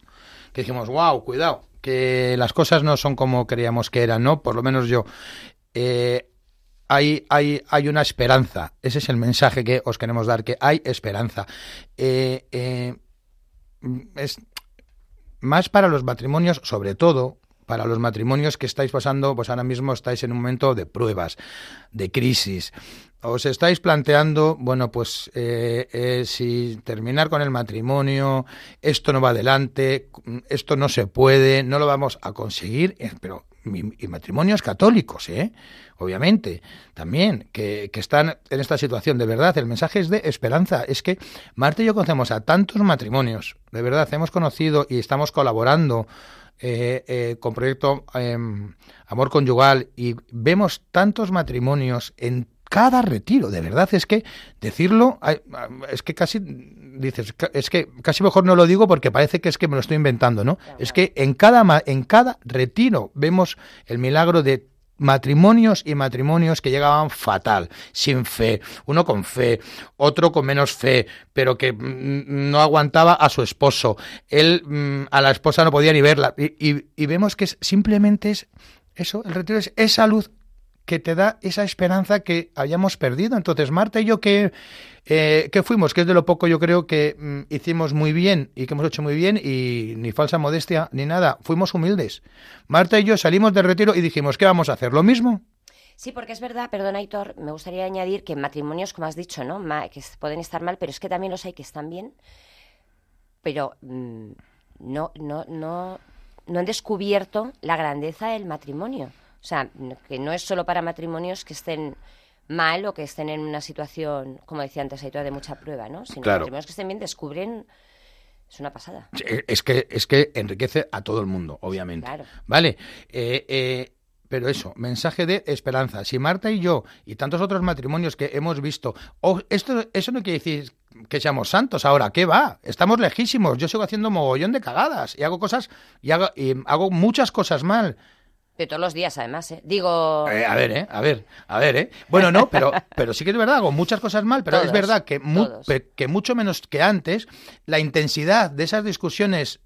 que dijimos, wow, cuidado, que las cosas no son como creíamos que eran, ¿no? Por lo menos yo. Eh, hay, hay, hay una esperanza, ese es el mensaje que os queremos dar, que hay esperanza. Eh, eh, es más para los matrimonios, sobre todo, para los matrimonios que estáis pasando, pues ahora mismo estáis en un momento de pruebas, de crisis. Os estáis planteando, bueno, pues eh, eh, si terminar con el matrimonio, esto no va adelante, esto no se puede, no lo vamos a conseguir, eh, pero y matrimonios católicos, ¿eh? obviamente, también, que, que, están en esta situación. De verdad, el mensaje es de esperanza. Es que Marta y yo conocemos a tantos matrimonios, de verdad, hemos conocido y estamos colaborando eh, eh, con proyecto em, Amor Conyugal y vemos tantos matrimonios en cada retiro, de verdad, es que decirlo, es que casi dices, es que casi mejor no lo digo porque parece que es que me lo estoy inventando, ¿no? Es que en cada en cada retiro vemos el milagro de matrimonios y matrimonios que llegaban fatal, sin fe, uno con fe, otro con menos fe, pero que mm, no aguantaba a su esposo, él mm, a la esposa no podía ni verla, y, y vemos que simplemente es eso, el retiro es esa luz que te da esa esperanza que hayamos perdido. Entonces, Marta y yo, que, eh, que fuimos, que es de lo poco yo creo que mm, hicimos muy bien y que hemos hecho muy bien, y ni falsa modestia ni nada, fuimos humildes. Marta y yo salimos del retiro y dijimos, ¿qué vamos a hacer? ¿Lo mismo? Sí, porque es verdad, perdona, Aitor, me gustaría añadir que matrimonios, como has dicho, ¿no? que pueden estar mal, pero es que también los hay que están bien, pero mm, no, no, no, no han descubierto la grandeza del matrimonio. O sea, que no es solo para matrimonios que estén mal o que estén en una situación, como decía antes, hay de mucha prueba, ¿no? Sino matrimonios que estén bien descubren es una pasada. Es que, es que enriquece a todo el mundo, obviamente. Claro. Vale. Eh, eh, pero eso, mensaje de esperanza. Si Marta y yo y tantos otros matrimonios que hemos visto, oh, esto, eso no quiere decir que seamos santos ahora, ¿qué va? Estamos lejísimos. Yo sigo haciendo mogollón de cagadas y hago cosas y hago, y hago muchas cosas mal. De todos los días, además, ¿eh? Digo... Eh, a ver, ¿eh? A ver, a ver, ¿eh? Bueno, no, pero, pero sí que es verdad, hago muchas cosas mal, pero es verdad que, que mucho menos que antes, la intensidad de esas discusiones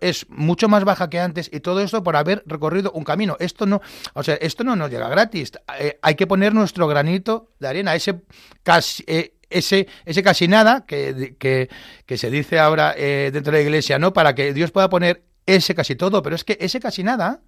es mucho más baja que antes y todo esto por haber recorrido un camino. Esto no, o sea, esto no nos llega gratis. Eh, hay que poner nuestro granito de arena, ese casi, eh, ese, ese casi nada que, que, que se dice ahora eh, dentro de la iglesia, ¿no? Para que Dios pueda poner ese casi todo, pero es que ese casi nada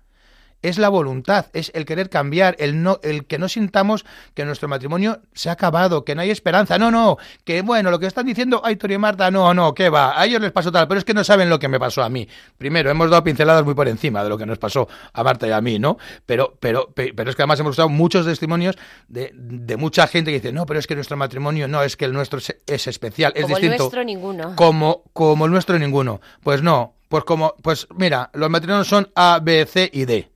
es la voluntad, es el querer cambiar, el no, el que no sintamos que nuestro matrimonio se ha acabado, que no hay esperanza. No, no, que bueno, lo que están diciendo Aitor y Marta, no, no, que va, a ellos les pasó tal, pero es que no saben lo que me pasó a mí. Primero, hemos dado pinceladas muy por encima de lo que nos pasó a Marta y a mí, ¿no? Pero, pero, pe- pero es que además hemos usado muchos testimonios de, de mucha gente que dice, no, pero es que nuestro matrimonio, no, es que el nuestro es, es especial, es Como el distinto. nuestro, ninguno. Como, como el nuestro ninguno. Pues no, pues como, pues mira, los matrimonios son A, B, C y D.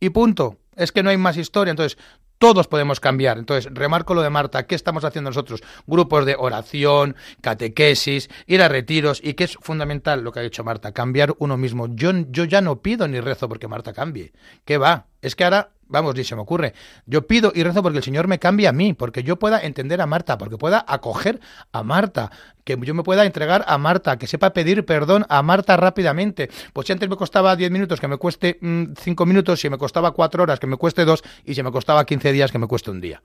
Y punto. Es que no hay más historia. Entonces, todos podemos cambiar. Entonces, remarco lo de Marta. ¿Qué estamos haciendo nosotros? Grupos de oración, catequesis, ir a retiros. Y que es fundamental lo que ha dicho Marta, cambiar uno mismo. Yo, yo ya no pido ni rezo porque Marta cambie. ¿Qué va? Es que ahora, vamos, ni se me ocurre. Yo pido y rezo porque el Señor me cambie a mí, porque yo pueda entender a Marta, porque pueda acoger a Marta, que yo me pueda entregar a Marta, que sepa pedir perdón a Marta rápidamente. Pues si antes me costaba 10 minutos, que me cueste 5 minutos, si me costaba 4 horas, que me cueste 2, y si me costaba 15 días, que me cueste un día.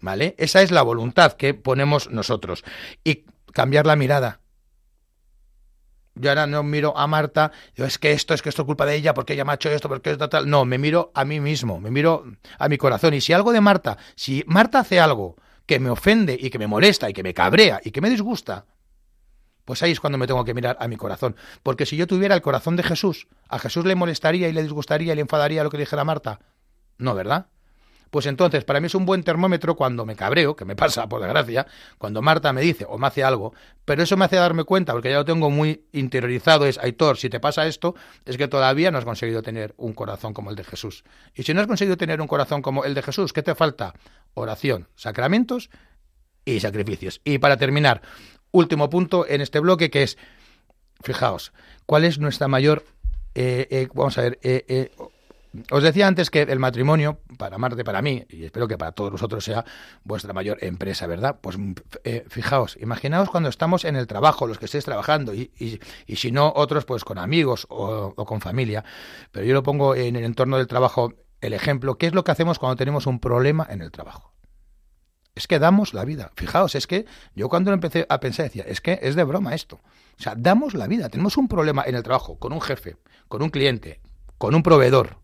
¿Vale? Esa es la voluntad que ponemos nosotros. Y cambiar la mirada. Yo ahora no miro a Marta, digo, es que esto, es que esto es culpa de ella, porque ella me ha hecho esto, porque esto tal. No, me miro a mí mismo, me miro a mi corazón. Y si algo de Marta, si Marta hace algo que me ofende y que me molesta y que me cabrea y que me disgusta, pues ahí es cuando me tengo que mirar a mi corazón. Porque si yo tuviera el corazón de Jesús, ¿a Jesús le molestaría y le disgustaría y le enfadaría lo que dijera Marta? No, ¿verdad? Pues entonces, para mí es un buen termómetro cuando me cabreo, que me pasa por desgracia, cuando Marta me dice o me hace algo, pero eso me hace darme cuenta, porque ya lo tengo muy interiorizado, es, Aitor, si te pasa esto, es que todavía no has conseguido tener un corazón como el de Jesús. Y si no has conseguido tener un corazón como el de Jesús, ¿qué te falta? Oración, sacramentos y sacrificios. Y para terminar, último punto en este bloque que es, fijaos, ¿cuál es nuestra mayor... eh, eh, vamos a ver, eh, eh, os decía antes que el matrimonio, para Marte, para mí, y espero que para todos vosotros sea vuestra mayor empresa, ¿verdad? Pues eh, fijaos, imaginaos cuando estamos en el trabajo, los que estéis trabajando, y, y, y si no, otros pues con amigos o, o, con familia, pero yo lo pongo en el entorno del trabajo, el ejemplo, ¿qué es lo que hacemos cuando tenemos un problema en el trabajo? Es que damos la vida. Fijaos, es que yo cuando empecé a pensar decía, es que es de broma esto. O sea, damos la vida. Tenemos un problema en el trabajo, con un jefe, con un cliente, con un proveedor,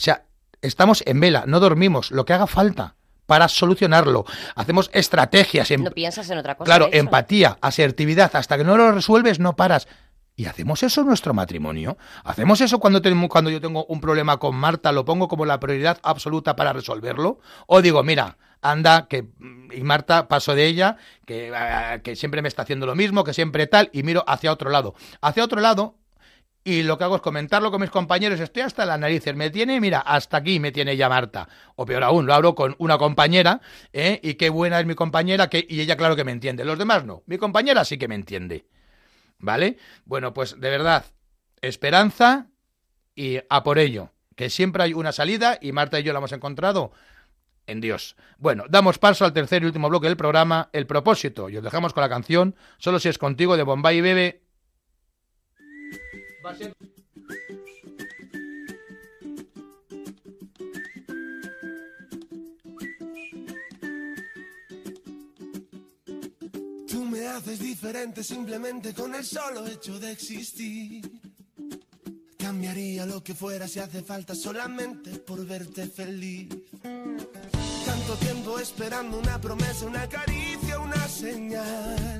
o sea, estamos en vela, no dormimos, lo que haga falta para solucionarlo. Hacemos estrategias. En, no piensas en otra cosa. Claro, empatía, asertividad. Hasta que no lo resuelves, no paras. ¿Y hacemos eso en nuestro matrimonio? ¿Hacemos eso cuando, tengo, cuando yo tengo un problema con Marta? ¿Lo pongo como la prioridad absoluta para resolverlo? ¿O digo, mira, anda, que y Marta paso de ella, que, uh, que siempre me está haciendo lo mismo, que siempre tal, y miro hacia otro lado? Hacia otro lado, y lo que hago es comentarlo con mis compañeros, estoy hasta las narices, me tiene, mira, hasta aquí me tiene ya Marta. O peor aún, lo hablo con una compañera, ¿eh? y qué buena es mi compañera, que, y ella claro que me entiende. Los demás no, mi compañera sí que me entiende. ¿Vale? Bueno, pues de verdad, esperanza y a por ello, que siempre hay una salida y Marta y yo la hemos encontrado en Dios. Bueno, damos paso al tercer y último bloque del programa, El propósito, y os dejamos con la canción Solo si es contigo de Bombay y Bebe. Tú me haces diferente simplemente con el solo hecho de existir. Cambiaría lo que fuera si hace falta solamente por verte feliz. Tanto tiempo esperando una promesa, una caricia, una señal.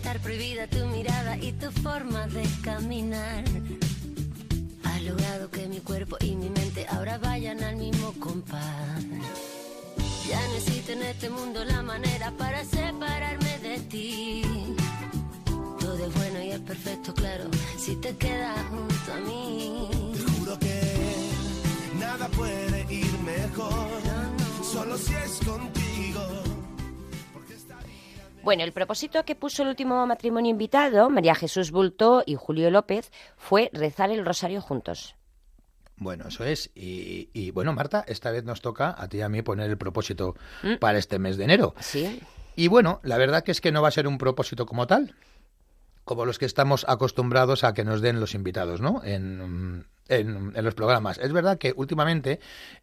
estar prohibida tu mirada y tu forma de caminar. Has logrado que mi cuerpo y mi mente ahora vayan al mismo compás. Ya no existe en este mundo la manera para separarme de ti. Todo es bueno y es perfecto, claro, si te quedas junto a mí. Te juro que nada puede ir mejor, solo si es contigo bueno, el propósito que puso el último matrimonio invitado, María Jesús Bulto y Julio López, fue rezar el rosario juntos. Bueno, eso es. Y, y, bueno, Marta, esta vez nos toca a ti y a mí poner el propósito para este mes de enero. Sí. Y bueno, la verdad que es que no va a ser un propósito como tal, como los que estamos acostumbrados a que nos den los invitados, ¿no? En, en, en los programas. Es verdad que últimamente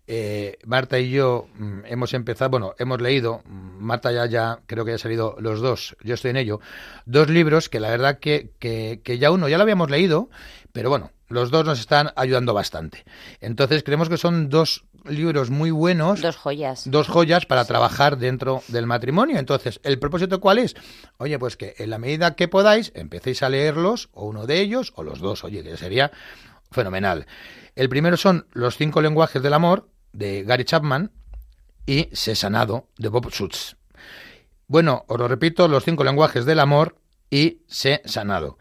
eh, Marta y yo mm, hemos empezado, bueno, hemos leído, mm, Marta ya, ya creo que ya han salido los dos, yo estoy en ello, dos libros que la verdad que, que, que ya uno ya lo habíamos leído, pero bueno, los dos nos están ayudando bastante. Entonces creemos que son dos libros muy buenos. Dos joyas. Dos joyas para trabajar dentro del matrimonio. Entonces, ¿el propósito cuál es? Oye, pues que en la medida que podáis, empecéis a leerlos, o uno de ellos, o los dos, oye, que sería fenomenal. El primero son Los cinco lenguajes del amor, de Gary Chapman, y Se sanado, de Bob Schutz. Bueno, os lo repito, Los cinco lenguajes del amor y Se sanado.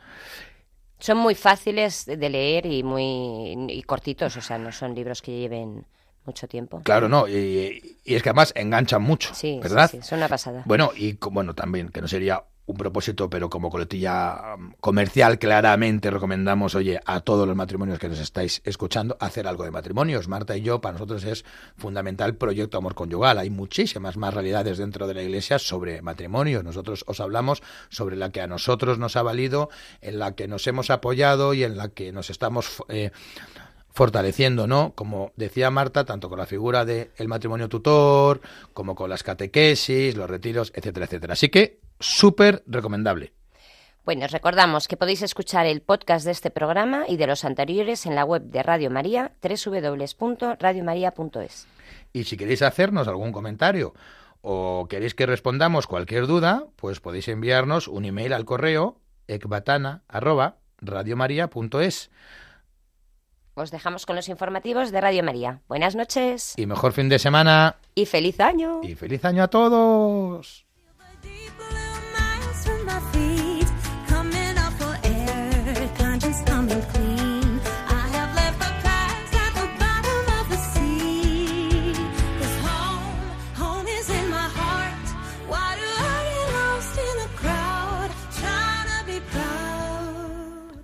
Son muy fáciles de leer y muy y cortitos, o sea, no son libros que lleven mucho tiempo. Claro, no, y, y es que además enganchan mucho, Sí, ¿verdad? sí, sí, son una pasada. Bueno, y bueno, también, que no sería un propósito, pero como coletilla um, comercial, claramente recomendamos, oye, a todos los matrimonios que nos estáis escuchando, hacer algo de matrimonios. Marta y yo, para nosotros es fundamental Proyecto Amor Conyugal. Hay muchísimas más realidades dentro de la iglesia sobre matrimonios. Nosotros os hablamos sobre la que a nosotros nos ha valido, en la que nos hemos apoyado y en la que nos estamos... eh, fortaleciendo, ¿no? Como decía Marta, tanto con la figura del matrimonio tutor, como con las catequesis, los retiros, etcétera, etcétera. Así que súper recomendable. Bueno, os recordamos que podéis escuchar el podcast de este programa y de los anteriores en la web de Radio María, www.radiomaria.es. Y si queréis hacernos algún comentario o queréis que respondamos cualquier duda, pues podéis enviarnos un email al correo ecbatana@radiomaria.es. Os dejamos con los informativos de Radio María. Buenas noches Y mejor fin de semana y feliz año. y feliz año a todos.